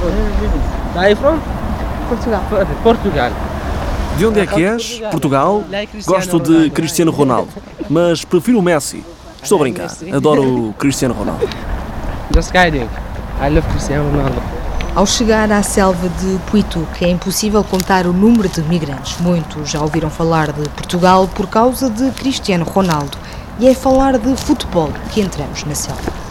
You from? Portugal. Portugal. De onde é que és? Portugal? Gosto de Cristiano Ronaldo, mas prefiro o Messi. Estou a brincar. Adoro o Cristiano Ronaldo. Just kidding. I love Cristiano Ronaldo. Ao chegar à selva de Puituque, é impossível contar o número de migrantes. Muitos já ouviram falar de Portugal por causa de Cristiano Ronaldo. E é falar de futebol que entramos na selva.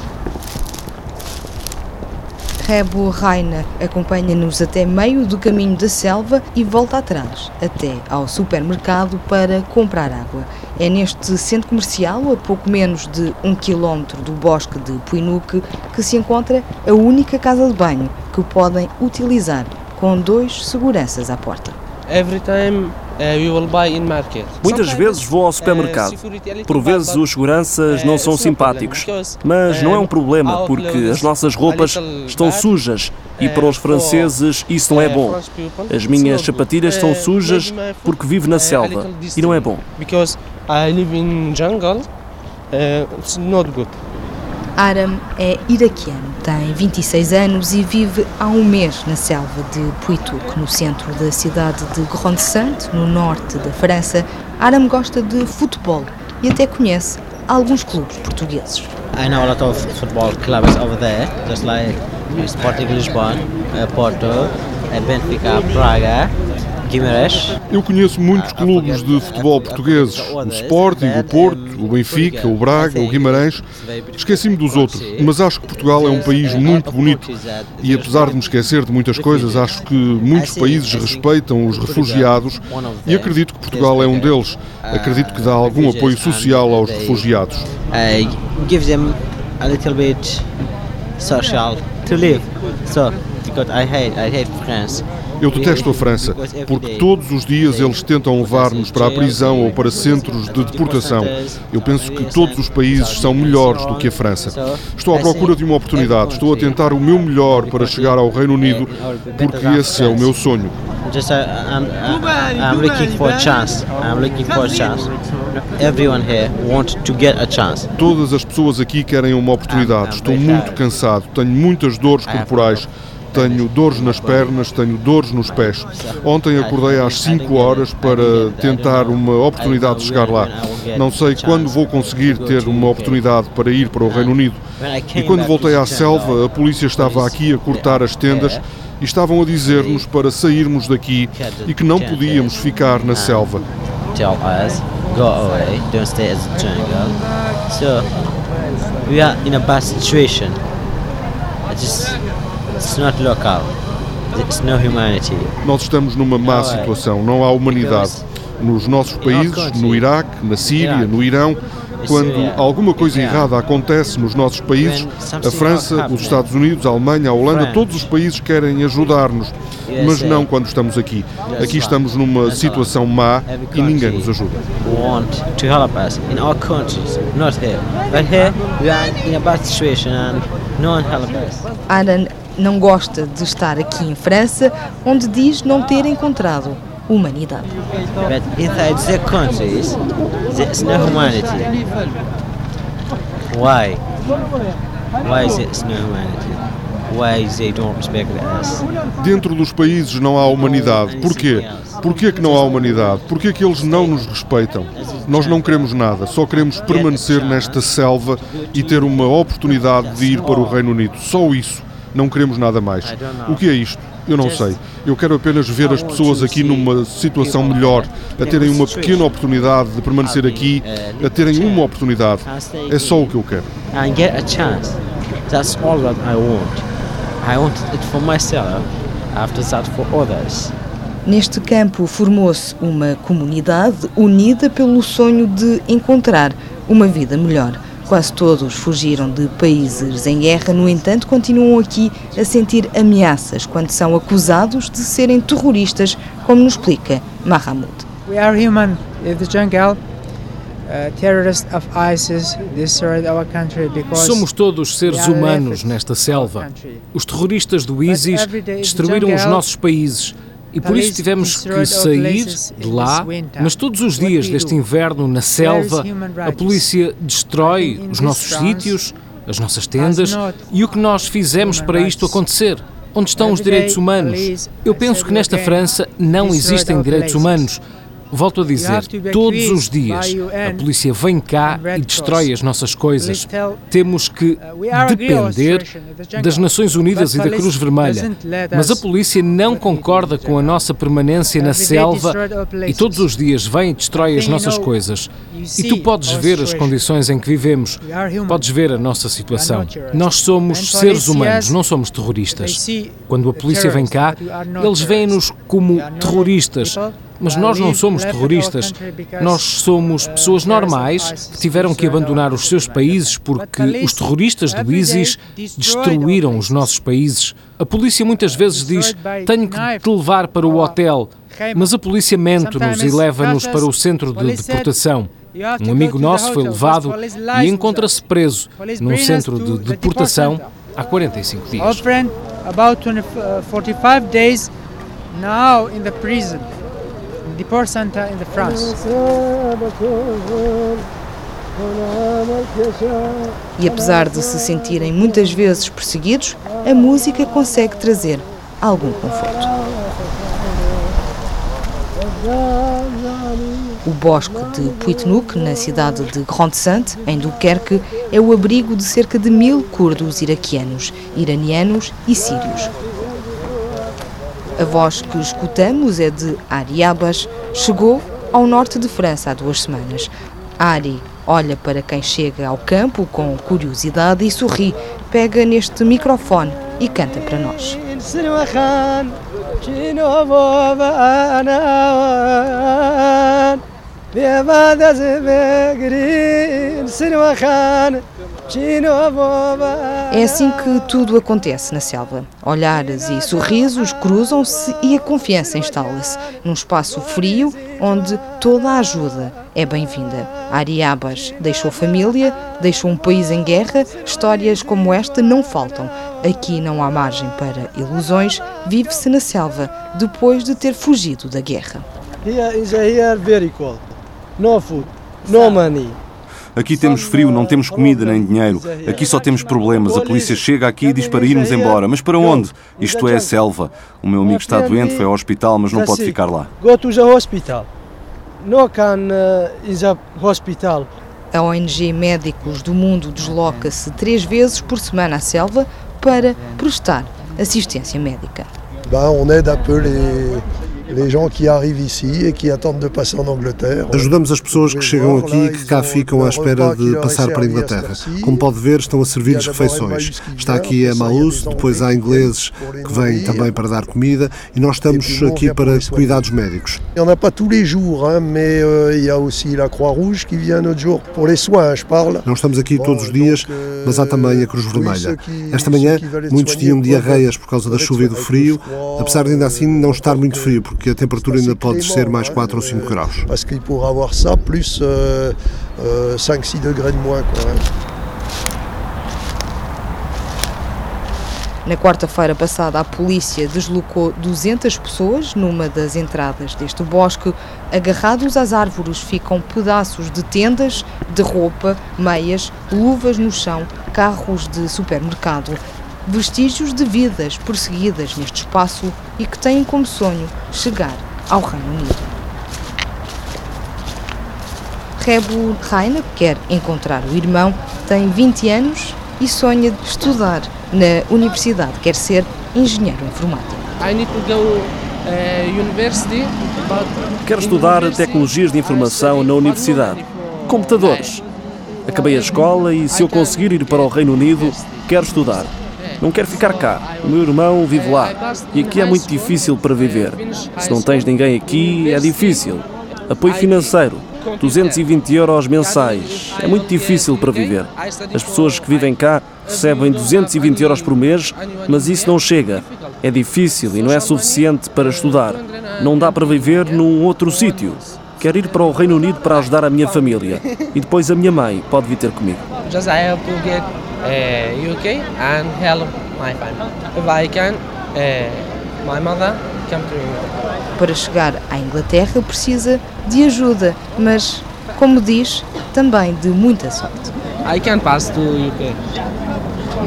Rebo Raina acompanha-nos até meio do caminho da selva e volta atrás, até ao supermercado para comprar água. É neste centro comercial, a pouco menos de um quilómetro do bosque de Puinuque, que se encontra a única casa de banho que podem utilizar, com dois seguranças à porta. Every time uh, we will buy in market. Muitas vezes vou ao uh, supermercado. Por vezes os seguranças não uh, são no problem simpáticos, mas não é um problema porque as nossas roupas estão sujas e para os franceses isso não é bom. As minhas sapatilhas estão sujas porque vivo na selva e não é bom. Because I live in jungle, it's not good. Aram é iraquiano, tem 26 anos e vive há um mês na selva de Puituque, no centro da cidade de Grande-Sainte, no norte da França. Aram gosta de futebol e até conhece alguns clubes portugueses. I know a lot of football clubs over there, just like Sporting Lisbon, uh, Porto, Benfica, Braga, Guimarães. Eu conheço muitos clubes de futebol portugueses, o Sporting, o Porto, o Benfica, o Braga, o Guimarães. Esqueci-me dos outros, mas acho que Portugal é um país muito bonito e apesar de me esquecer de muitas coisas, acho que muitos países respeitam os refugiados e acredito que Portugal é um deles. Acredito que dá algum apoio social aos refugiados. I give them a little bit social to live. So, because I hate, I hate France. Eu detesto a França, porque todos os dias eles tentam levar-nos para a prisão ou para centros de deportação. Eu penso que todos os países são melhores do que a França. Estou à procura de uma oportunidade, estou a tentar o meu melhor para chegar ao Reino Unido, porque esse é o meu sonho. Just uh, I'm, uh, I'm looking for a chance. I'm looking for a chance. Everyone here wants to get a chance. Todas as pessoas aqui querem uma oportunidade. Estou muito cansado, tenho muitas dores corporais. Tenho dores nas pernas, tenho dores nos pés. Ontem acordei às 5 horas para tentar uma oportunidade de chegar lá. Não sei quando vou conseguir ter uma oportunidade para ir para o Reino Unido. E quando voltei à selva, a polícia estava aqui a cortar as tendas e estavam a dizer-nos para sairmos daqui e que não podíamos ficar na selva. It's, it's not local. It's no humanity. Nós estamos numa má situação, não há humanidade. Nos nossos países, no Iraque, na Síria, no Irão, quando alguma coisa errada acontece nos nossos países, a França, os Estados Unidos, a Alemanha, a Holanda, todos os países querem ajudar-nos, mas não quando estamos aqui. Aqui estamos numa situação má e ninguém nos ajuda. want não gosta de estar aqui em França, onde diz não ter encontrado humanidade. But inside their countries, there's no humanity. Why? Why is there no humanity? Why they don't respect us? Dentro dos países não há humanidade. Porquê? Porquê que não há humanidade? Porquê que eles não nos respeitam? Nós não queremos nada, só queremos permanecer nesta selva e ter uma oportunidade de ir para o Reino Unido. Só isso. Não queremos nada mais. O que é isto? Eu não sei. Eu quero apenas ver as pessoas aqui numa situação melhor, a terem uma pequena oportunidade de permanecer aqui, a terem uma oportunidade. É só o que eu quero. And get a chance. That's all that I want. I want it for myself, after that for others. Neste campo formou-se uma comunidade unida pelo sonho de encontrar uma vida melhor. Quase todos fugiram de países em guerra, no entanto, continuam aqui a sentir ameaças quando são acusados de serem terroristas, como nos explica Mahamud. We are human in the jungle. Uh, Somos todos seres humanos nesta selva. Os terroristas do ISIS destruíram os nossos países e por isso tivemos que sair de lá. Mas todos os dias deste inverno na selva, a polícia destrói os nossos sítios, as nossas tendas e o que nós fizemos para isto acontecer? Onde estão os direitos humanos? Eu penso que nesta França não existem direitos humanos. Volto a dizer, todos os dias a polícia vem cá e destrói as nossas coisas. Temos que depender das Nações Unidas e da Cruz Vermelha. Mas a polícia não concorda com a nossa permanência na selva e todos os dias vem e destrói as nossas coisas. E tu podes ver as condições em que vivemos, podes ver a nossa situação. Nós somos seres humanos, não somos terroristas. Quando a polícia vem cá, eles veem-nos como terroristas mas nós não somos terroristas. Nós somos pessoas normais que tiveram que abandonar os seus países porque os terroristas do ISIS destruíram os nossos países. A polícia muitas vezes diz: tenho que te levar para o hotel. Mas a polícia mente-nos e leva-nos para o centro de deportação. Um amigo nosso foi levado e encontra-se preso num centro de deportação há 45 dias. About 45 days now in the prison. Deport Center in the France. E apesar de se sentirem muitas vezes perseguidos, a música consegue trazer algum conforto. O bosque de Puitnouk, na cidade de Grande-Sainte, em Dunkerque, é o abrigo de cerca de mil curdos iraquianos, iranianos e sírios. A voz que escutamos é de Ari Abbas, chegou ao norte de França há duas semanas. Ari olha para quem chega ao campo com curiosidade e sorri, pega neste microfone e canta para nós. É assim que tudo acontece na selva. Olhares e sorrisos cruzam-se e a confiança instala-se num espaço frio onde toda a ajuda é bem-vinda. Ariabas deixou família, deixou um país em guerra, histórias como esta não faltam. Aqui não há margem para ilusões, vive-se na selva depois de ter fugido da guerra. Here is a here very cold. No food, no money. Aqui temos frio, não temos comida nem dinheiro. Aqui só temos problemas. A polícia chega aqui e diz para irmos embora. Mas para onde? Isto é a selva. O meu amigo está doente, foi ao hospital, mas não pode ficar lá. Go to the hospital. No can uh, is a hospital. A ONG Médicos do Mundo desloca-se três vezes por semana à selva para prestar assistência médica. Ben, on aide un peu les, les gens qui arrivent ici et qui attendent de passer en Angleterre. Ajudamos as pessoas que chegam aqui e que cá ficam à espera de passar para a Inglaterra. Como pode ver, estão a servir-lhes refeições. Está aqui a Maús, depois há ingleses que vêm também para dar comida e nós estamos aqui para cuidados médicos. Il n'y en a pas tous les jours, hein, mais euh, il y a aussi la Croix-Rouge qui vient notre jour pour les soins, je parle. Não estamos aqui todos os dias, mas há também a Cruz Vermelha. Esta manhã, muitos tinham diarreias por causa da chuva e do frio, apesar de ainda assim não estar muito frio, porque a temperatura ainda pode descer mais 4 ou 5 graus. Parce qu'il pourra avoir ça plus euh, euh, 5-6 degrés de moins. Na quarta-feira passada, a polícia deslocou 200 pessoas numa das entradas deste bosque. Agarrados às árvores ficam pedaços de tendas, de roupa, meias, luvas no chão, carros de supermercado. Vestígios de vidas perseguidas neste espaço e que têm como sonho chegar ao Reino Unido. Rebu Rainer quer encontrar o irmão, tem 20 anos e sonha estudar na universidade, quer ser engenheiro informático. I need to go university, but Quero estudar tecnologias de informação na universidade. Computadores. Acabei a escola e se eu conseguir ir para o Reino Unido, quero estudar. Não quero ficar cá. O meu irmão vive lá. E aqui é muito difícil para viver. Se não tens ninguém aqui, é difícil. Apoio financeiro. 220 euros mensais. É muito difícil para viver. As pessoas que vivem cá recebem 220 euros por mês, mas isso não chega. É difícil e não é suficiente para estudar. Não dá para viver num outro sítio. Quero ir para o Reino Unido para ajudar a minha família. E depois a minha mãe pode vir ter comigo. Uh, UK and help my family. If I can, uh, my mother come to England. Para chegar à Inglaterra precisa de ajuda, mas, como diz, também de muita sorte. I can pass to UK.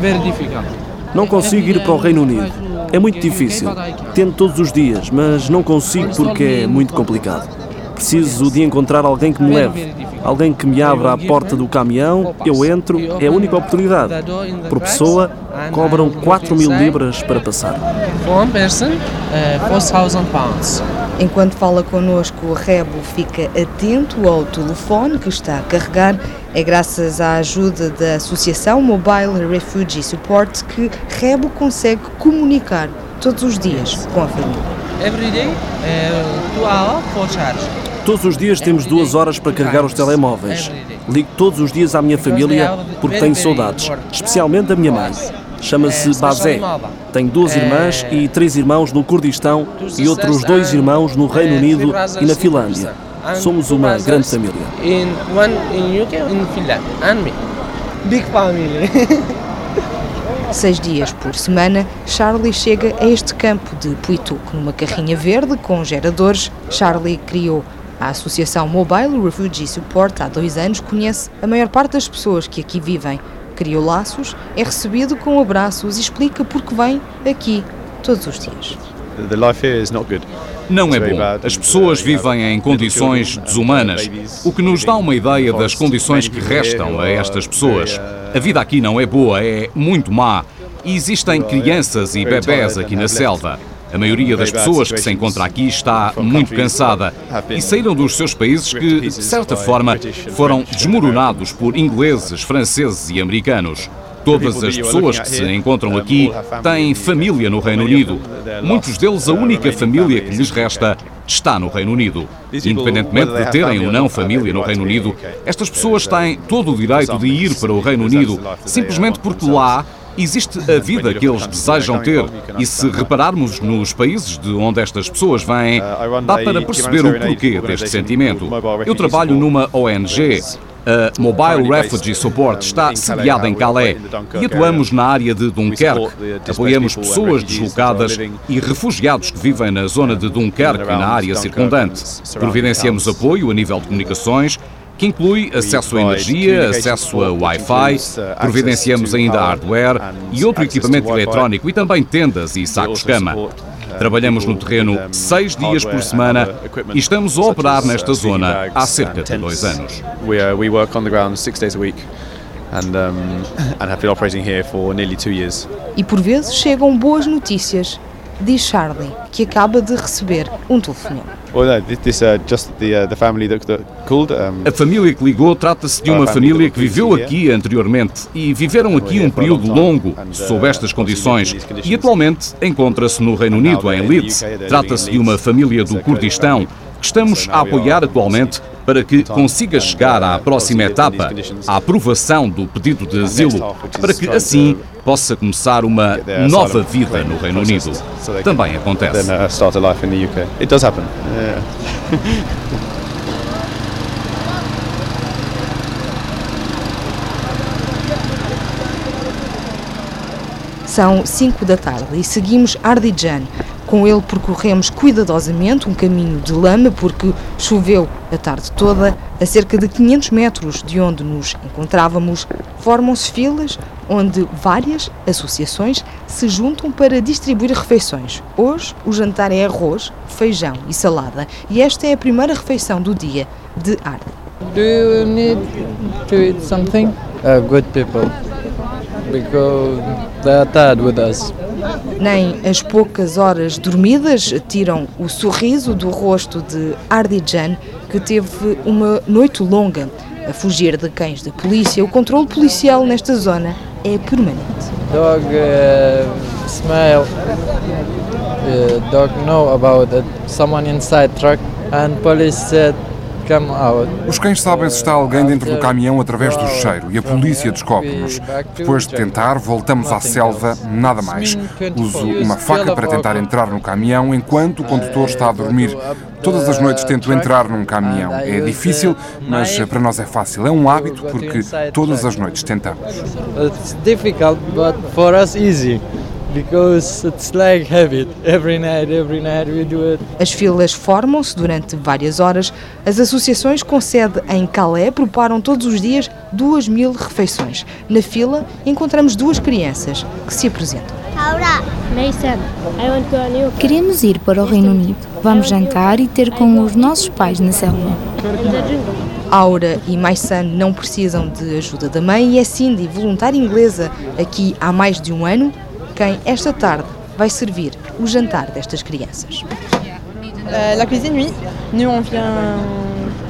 Very difficult. Não consigo ir para o Reino Unido. É muito difícil. Tento todos os dias, mas não consigo porque é muito complicado. Preciso de encontrar alguém que me leve. Alguém que me abra a porta do caminhão, eu entro, é a única oportunidade. Por pessoa, cobram 4 mil libras para passar. One person, 4,000 pounds. Enquanto fala connosco, o Rebo fica atento ao telefone que está a carregar. É graças à ajuda da Associação Mobile Refugee Support que Rebo consegue comunicar todos os dias com a família. For charge. Todos os dias temos duas horas para carregar os telemóveis. Ligo todos os dias à minha família porque tenho saudades, especialmente da minha mãe. Chama-se Bazé. Tenho duas irmãs e três irmãos no Kurdistão e outros dois irmãos no Reino Unido e na Finlândia. Somos uma grande família. Big family. Seis dias por semana, Charlie chega a este campo de Puituk numa carrinha verde com geradores. Charlie criou a Associação Mobile Refugee Support há dois anos conhece a maior parte das pessoas que aqui vivem. Criou laços, é recebido com abraços e explica por que vem aqui todos os dias. Não é bom. As pessoas vivem em condições desumanas, o que nos dá uma ideia das condições que restam a estas pessoas. A vida aqui não é boa, é muito má. E existem crianças e bebés aqui na selva. A maioria das pessoas que se encontra aqui está muito cansada e saíram dos seus países que, de certa forma, foram desmoronados por ingleses, franceses e americanos. Todas as pessoas que se encontram aqui têm família no Reino Unido. Muitos deles, a única família que lhes resta está no Reino Unido. Independentemente de terem ou não família no Reino Unido, estas pessoas têm todo o direito de ir para o Reino Unido, simplesmente porque lá existe a vida que eles desejam ter. E se repararmos nos países de onde estas pessoas vêm, dá para perceber o porquê deste sentimento. Eu trabalho numa ONG. A Mobile Refugee Support está sediada em Calais e atuamos na área de Dunkerque. Apoiamos pessoas deslocadas e refugiados que vivem na zona de Dunkerque e na área circundante. Providenciamos apoio a nível de comunicações que inclui acesso à energia, acesso a Wi-Fi, providenciamos ainda hardware e outro equipamento eletrónico e também tendas e sacos-cama. Trabalhamos no terreno seis dias por semana e estamos a operar nesta zona há cerca de dois anos. And, um, and have been operating here for nearly two years. E por vezes chegam boas notícias, diz Charlie, que acaba de receber um telefonema. A família que ligou trata-se de uma família que viveu aqui anteriormente e viveram aqui um período longo sob estas condições. e atualmente encontra-se no Reino Unido, em Leeds. Trata-se de uma família do Kurdistão que estamos a apoiar atualmente para que consiga chegar à próxima etapa, a aprovação do pedido de asilo, para que assim possa começar uma nova vida no Reino Unido. Também acontece. São 5 da tarde e seguimos Ardijan. Com ele percorremos cuidadosamente um caminho de lama porque choveu a tarde toda. A cerca de 500 metros de onde nos encontrávamos, formam-se filas onde várias associações se juntam para distribuir refeições. Hoje o jantar é arroz, feijão e salada e esta é a primeira refeição do dia de Arde. Do you need to eat something? Uh, good people, because they are tired with us. Nem as poucas horas dormidas tiram o sorriso do rosto de Ardijan, que teve uma noite longa a fugir de cães da polícia. O controle policial nesta zona é permanente. Dog uh, smell. Uh, dog know about it. Someone inside truck and police said os cães sabem se está alguém dentro do caminhão através do cheiro e a polícia descobre-nos. Depois de tentar, voltamos à selva, nada mais. Uso uma faca para tentar entrar no caminhão enquanto o condutor está a dormir. Todas as noites tento entrar num caminhão. É difícil, mas para nós é fácil. É um hábito porque todas as noites tentamos. It's difficult, but for us easy because it's like habit. Every night, every night we do it. As filas formam-se durante várias horas. As associações com sede em Calais preparam todos os dias duas mil refeições. Na fila encontramos duas crianças que se apresentam. Queremos ir para o Reino Unido. Vamos jantar e ter com os nossos pais na selva. Aura e Maisan não precisam de ajuda da mãe e é Cindy, voluntária inglesa, aqui há mais de um ano, quem esta tarde vai servir o jantar destas crianças. Uh, la cuisine, oui. Nous, on vient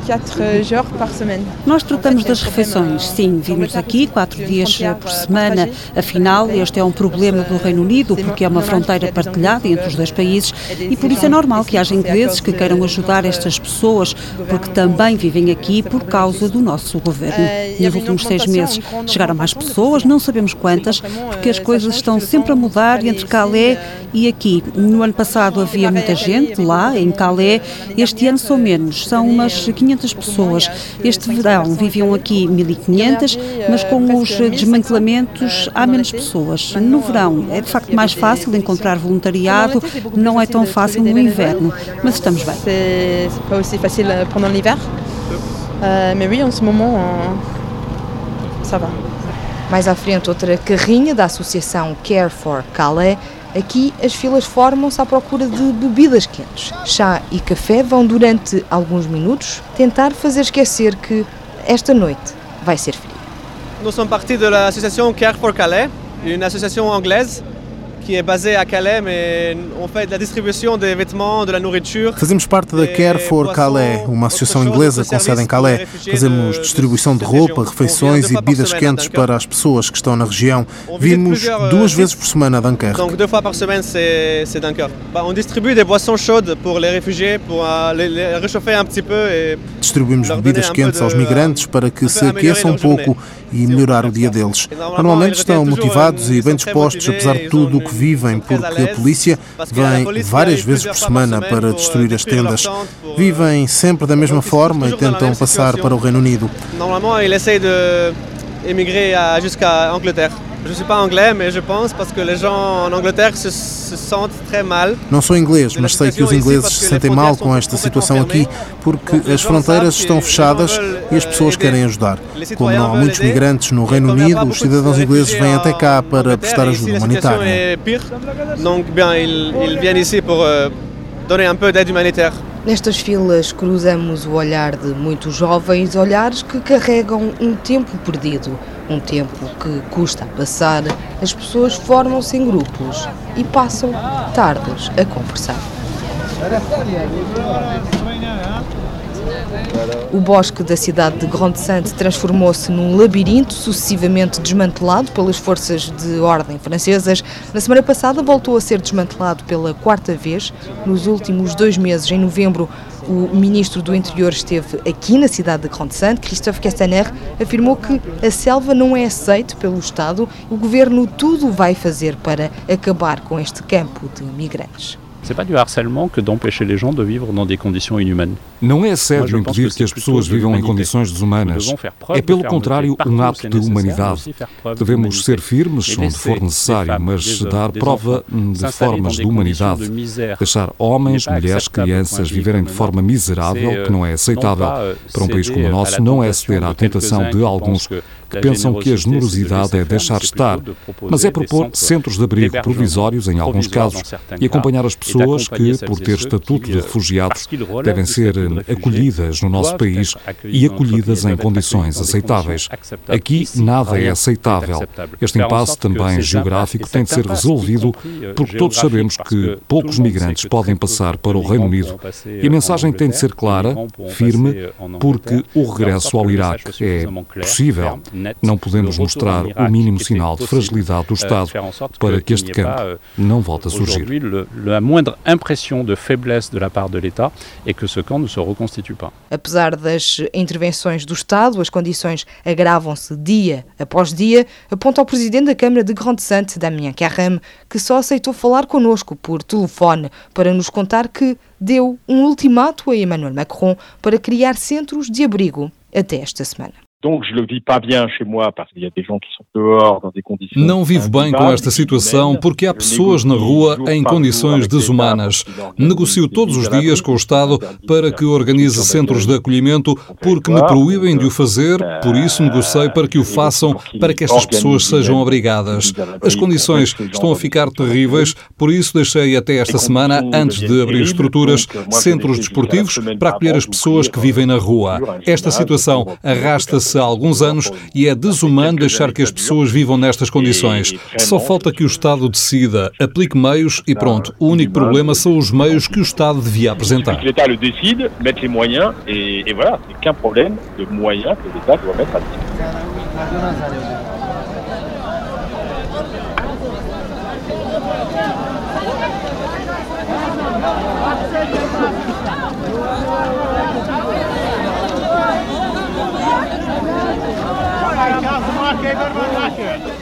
4 jours par semaine. Nós tratamos das refeições, sim, vimos aqui quatro dias por semana. Afinal, este é um problema do Reino Unido, porque é uma fronteira partilhada entre os dois países e por isso é normal que haja ingleses que queiram ajudar estas pessoas, porque também vivem aqui por causa do nosso governo. Nos últimos seis meses chegaram mais pessoas, não sabemos quantas, porque as coisas estão sempre a mudar entre Calais e aqui. No ano passado havia muita gente lá, em Calais, este ano são menos, são umas 500 pessoas. Este verão viviam aqui 1.500, mas com os desmantelamentos há menos pessoas. No verão é de facto mais fácil encontrar voluntariado, não é tão fácil no inverno, mas estamos bem. Pas aussi facile pendant l'hiver. Euh, mais oui, en ce moment, euh, ça va. Mais à frente, outra carrinha da associação Care for Calais Aqui as filas formam-se à procura de bebidas quentes. Chá e café vão durante alguns minutos tentar fazer esquecer que esta noite vai ser fria. Nós somos parte da associação Care for Calais, uma associação anglaise que é baseada a Calais, mas on fait la distribuição de vêtements, de la nourriture. Fazemos parte da Care for Calais, uma associação inglesa com sede em Calais. Fazemos distribuição de roupa, refeições e bebidas quentes para as pessoas que estão na região. Vimos duas vezes por semana a Dunkerque. Donc deux fois par semaine c'est c'est Dunkerque. On distribue des boissons chaudes pour les réfugiés pour les réchauffer un petit peu et Distribuímos bebidas quentes aos migrantes para que se aqueçam um pouco e melhorar o dia deles. Normalmente estão motivados e bem dispostos, apesar de tudo o que vivem, porque a polícia vem várias vezes por semana para destruir as tendas. Vivem sempre da mesma forma e tentam passar para o Reino Unido. Normalmente ele essaie de emigrer jusqu'à Angleterre. Je ne suis pas anglais, mais je pense parce que les gens en Angleterre se, se sentent très mal. Não sou inglês, mas sei que os ingleses se sentem mal com esta situação aqui porque as fronteiras estão fechadas e as pessoas querem ajudar. Como não há muitos migrantes no Reino Unido, os cidadãos ingleses vêm até cá para prestar ajuda humanitária. Donc, bien, ils, ils viennent ici pour euh, donner un peu d'aide humanitaire. Nestas filas cruzamos o olhar de muitos jovens, olhares que carregam um tempo perdido, um tempo que custa a passar. As pessoas formam-se em grupos e passam tardes a conversar. O bosque da cidade de Grande-Sainte transformou-se num labirinto sucessivamente desmantelado pelas forças de ordem francesas. Na semana passada voltou a ser desmantelado pela quarta vez. Nos últimos dois meses, em novembro, o ministro do Interior esteve aqui na cidade de Grande-Sainte. Christophe Castaner afirmou que a selva não é aceita pelo Estado. O governo tudo vai fazer para acabar com este campo de migrantes. C'est pas du harcèlement que d'empêcher les gens de vivre dans des conditions inhumaines. Não é assédio impedir que as pessoas vivam em condições desumanas. É, pelo contrário, um ato de humanidade. Devemos ser firmes onde for necessário, mas dar prova de formas de humanidade. Deixar homens, mulheres, crianças viverem de forma miserável, que não é aceitável. Para um país como o nosso, não é ceder à tentação de alguns que pensam que a generosidade é deixar estar, mas é propor centros de abrigo provisórios em alguns casos e acompanhar as pessoas que, por ter estatuto de refugiados, devem ser acolhidas no nosso país e acolhidas em condições aceitáveis. Aqui nada é aceitável. Este impasse também geográfico tem de ser resolvido porque todos sabemos que poucos migrantes podem passar para o Reino Unido e a mensagem tem de ser clara, firme, porque o regresso ao Iraque é possível. Não podemos mostrar o mínimo sinal de fragilidade do Estado para que este campo não volte a surgir. La moindre impression de faiblesse de la part de l'État et que ce camp ne se reconstitue pas. Apesar das intervenções do Estado, as condições agravam-se dia após dia, aponta o presidente da Câmara de Grande-Sante, Damien Carrame, que só aceitou falar connosco por telefone para nos contar que deu um ultimato a Emmanuel Macron para criar centros de abrigo até esta semana. Não vivo bem com esta situação porque há pessoas na rua em condições desumanas. Negocio todos os dias com o Estado para que organize centros de acolhimento porque me proíbem de o fazer, por isso negociei para que o façam para que estas pessoas sejam obrigadas. As condições estão a ficar terríveis, por isso deixei até esta semana, antes de abrir estruturas, centros desportivos para acolher as pessoas que vivem na rua. Esta situação arrasta-se há alguns anos e é desumano deixar que as pessoas vivam nestas condições. Só falta que o Estado decida, aplique meios e pronto. O único problema são os meios que o Estado devia apresentar. Le décide, mettre les moyens et, et voilà, c'est qu'un problème de moyens que l'État doit mettre à disposition.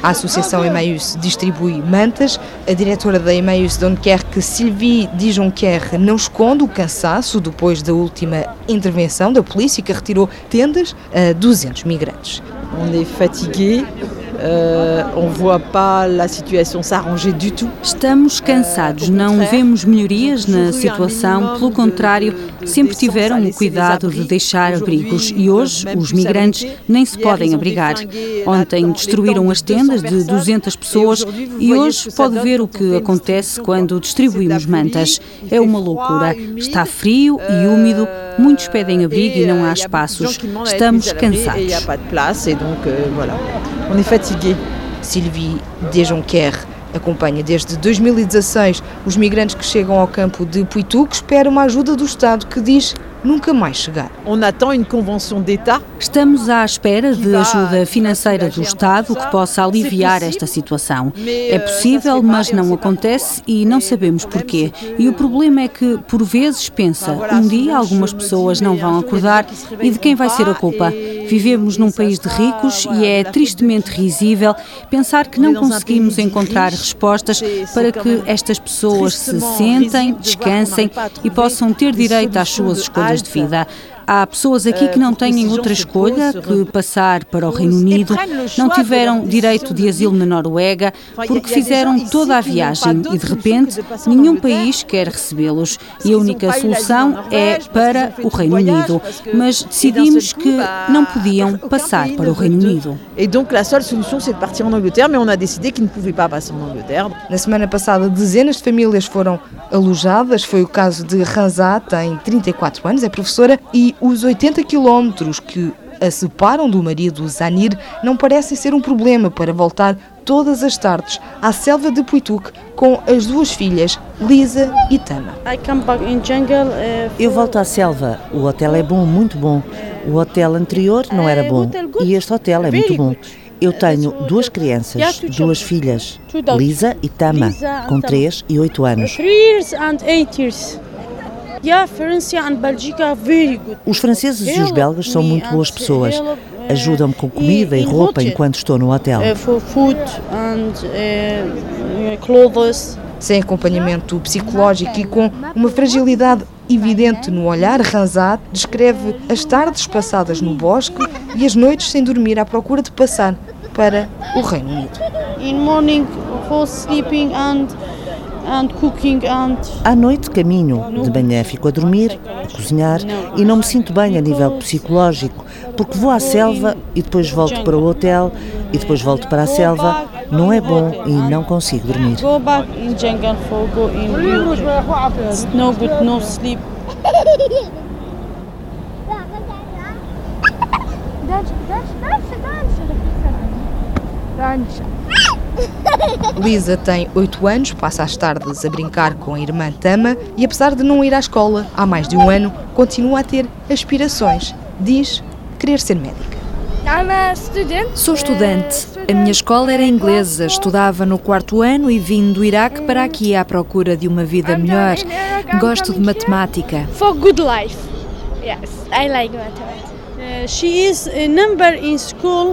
A Associação Emmaüs distribui mantas. A diretora da Emmaüs Dunkerque, Sylvie Dijonquer, não esconde o cansaço depois da última intervenção da polícia que retirou tendas a 200 migrantes. On est fatigué, Uh, on voit pas la situation s'arranger du tout. Estamos cansados, não vemos melhorias na situação, pelo contrário, sempre tiveram o cuidado de deixar abrigos e hoje os migrantes nem se podem abrigar. Ontem destruíram as tendas de 200 pessoas e hoje pode ver o que acontece quando distribuímos mantas. É uma loucura. Está frio e úmido, muitos pedem abrigo e não há espaços. Estamos cansados. On est fatigué. Sylvie Dejonquer acompanha desde 2016 os migrantes que chegam ao campo de Puitu, que espera uma ajuda do Estado que diz nunca mais chegar. Estamos à espera de ajuda financeira do Estado que possa aliviar esta situação. É euh, possível, mas não acontece e não sabemos porquê. E o problema é que, por vezes, pensa, um dia algumas pessoas não vão acordar e de quem vai ser a culpa? Vivemos num país de ricos e é tristemente risível pensar que não conseguimos encontrar respostas para que estas pessoas se sentem, descansem e possam ter direito às suas escolhas de vida. Há pessoas aqui que não têm outra escolha que passar para o Reino Unido, não tiveram direito de asilo na Noruega porque fizeram toda a viagem e de repente nenhum país quer recebê-los e a única solução é para o Reino Unido. Mas decidimos que não podiam passar para o Reino Unido. E la seule solution c'est de partir en Angleterre, mais on a décidé qu'ils ne pouvaient pas passer en Angleterre. Na semana passada, dezenas de famílias foram alojadas. Foi o caso de Ranzá, tem 34 anos, é professora e os 80 quilómetros que a separam do marido Zanir não parecem ser um problema para voltar todas as tardes à selva de Puituk com as duas filhas, Lisa e Tama. Uh, Eu volto à selva. O hotel é bom, muito bom. O hotel anterior não era uh, bom e este hotel é muito bom. Eu tenho duas crianças, duas filhas, Lisa e Tama, com 3 e 8 anos. Os franceses e os belgas são muito boas pessoas. Uh, Ajudam-me com comida e roupa enquanto estou no hotel. Uh, uh, Sem acompanhamento psicológico e com uma fragilidade evidente no olhar, Ranzat descreve as tardes passadas no bosque e as noites sem dormir à procura de passar para o Reino Unido. In morning for sleeping and à noite caminho, de manhã fico a dormir, a cozinhar e não me sinto bem a nível psicológico, porque vou à selva e depois volto para o hotel e depois volto para a selva. Não é bom e não consigo dormir. No good, no sleep. Lisa tem 8 anos, passa as tardes a brincar com a irmã Tama e, apesar de não ir à escola há mais de um ano, continua a ter aspirações. Diz querer ser médica. Sou estudante. A minha escola era inglesa, estudava no quarto ano e vim do Iraque para aqui à procura de uma vida melhor. Gosto de matemática. For good life. Yes, I like mathematics.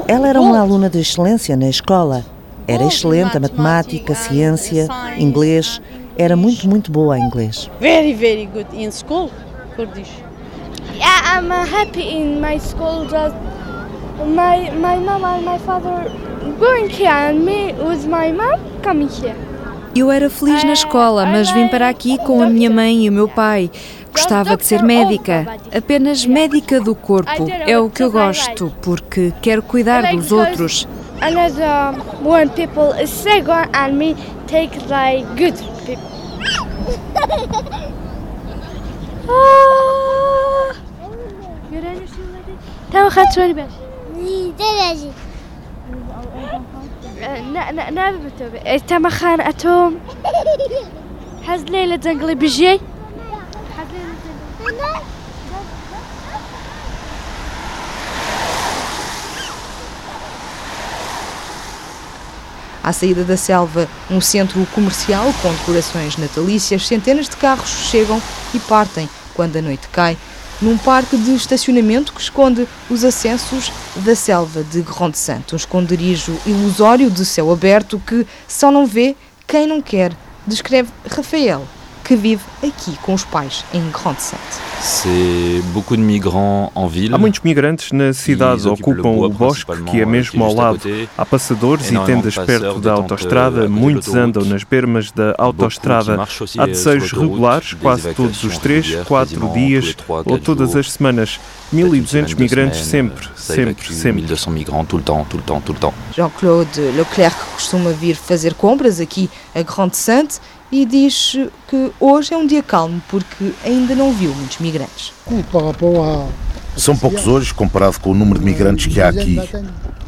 Ela era uma aluna de excelência na escola. Era excelente a matemática, ciência, inglês. Era muito, muito boa em inglês. Very, very good in school, Kurdish. Yeah, I'm uh, happy in my school. Just My my mom and my father going here and me with my mom coming here. Eu era feliz na escola, mas vim para aqui com a minha mãe e o meu pai. Gostava de ser médica, apenas médica do corpo. É o que eu gosto, porque quero cuidar dos outros. Another one people is sick and me take like good people. تمام خدت شوي باش درجة نابي بتوبي تما خان أتوم حز ليلة زنقلي بجي À saída da selva, um centro comercial com decorações natalícias, centenas de carros chegam e partem quando a noite cai, num parque de estacionamento que esconde os acessos da selva de Grand Santo, um esconderijo ilusório de céu aberto que só não vê quem não quer, descreve Rafael, que vive aqui com os pais em Grand Sainte. Há muitos migrantes na cidade, ocupam o bosque que é mesmo ao lado. Há passadores e tendas perto da autoestrada, muitos andam nas bermas da autoestrada. Há desejos regulares, quase todos os três, quatro dias ou todas as semanas. 1200 migrantes sempre, sempre, sempre. Jean-Claude Leclerc costuma vir fazer compras aqui a Grande Sainte e diz que hoje é um dia calmo porque ainda não viu muitos migrantes. São poucos hoje comparado com o número de migrantes que há aqui.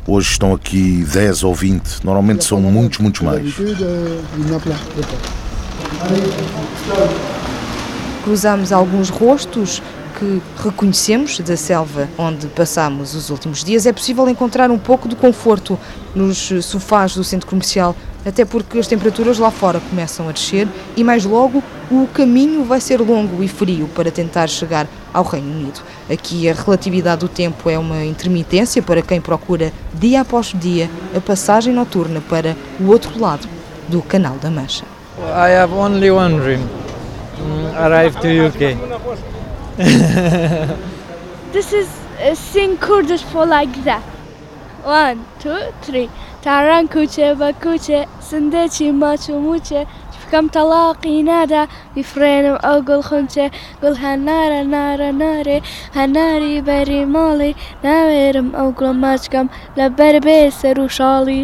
Hoje estão aqui 10 ou 20, normalmente são muitos, muitos mais. Cruzamos alguns rostos que reconhecemos da selva onde passamos os últimos dias. É possível encontrar um pouco de conforto nos sofás do centro comercial até porque as temperaturas lá fora começam a descer e mais logo o caminho vai ser longo e frio para tentar chegar ao Reino Unido. Aqui a relatividade do tempo é uma intermitência para quem procura dia após dia a passagem noturna para o outro lado do Canal da Mancha. I have only one dream. Mm, arrive to UK. This is a sing Kurdish for like that. One, two, three. تاران کوچێ بە کوچێ سندێکی ماچوموچێ فکەم تەلاقی نادا بیفرێنم ئەو گوڵخونچێ گوڵ هەنارە نارە نارێ هەناری بەری ماڵی ناوێرم ئەو گوڵ ماچکەم لە بەربێ سەر و شاڵی.